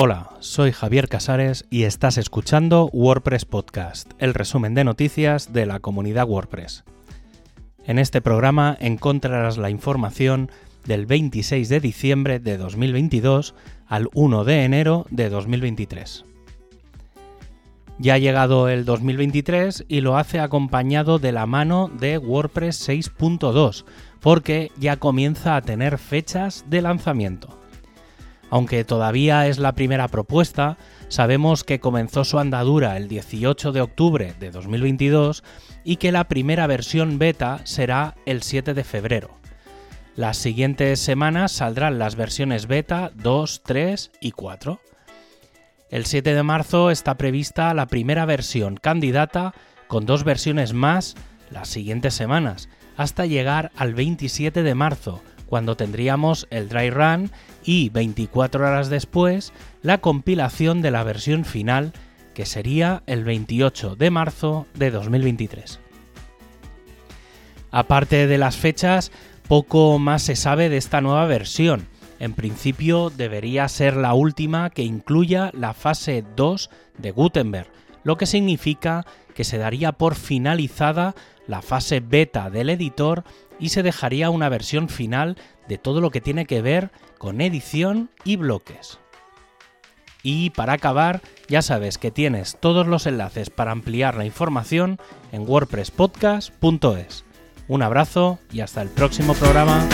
Hola, soy Javier Casares y estás escuchando WordPress Podcast, el resumen de noticias de la comunidad WordPress. En este programa encontrarás la información del 26 de diciembre de 2022 al 1 de enero de 2023. Ya ha llegado el 2023 y lo hace acompañado de la mano de WordPress 6.2, porque ya comienza a tener fechas de lanzamiento. Aunque todavía es la primera propuesta, sabemos que comenzó su andadura el 18 de octubre de 2022 y que la primera versión beta será el 7 de febrero. Las siguientes semanas saldrán las versiones beta 2, 3 y 4. El 7 de marzo está prevista la primera versión candidata con dos versiones más las siguientes semanas, hasta llegar al 27 de marzo, cuando tendríamos el dry run y 24 horas después la compilación de la versión final que sería el 28 de marzo de 2023. Aparte de las fechas, poco más se sabe de esta nueva versión. En principio debería ser la última que incluya la fase 2 de Gutenberg, lo que significa que se daría por finalizada la fase beta del editor y se dejaría una versión final de todo lo que tiene que ver con edición y bloques. Y para acabar, ya sabes que tienes todos los enlaces para ampliar la información en wordpresspodcast.es. Un abrazo y hasta el próximo programa.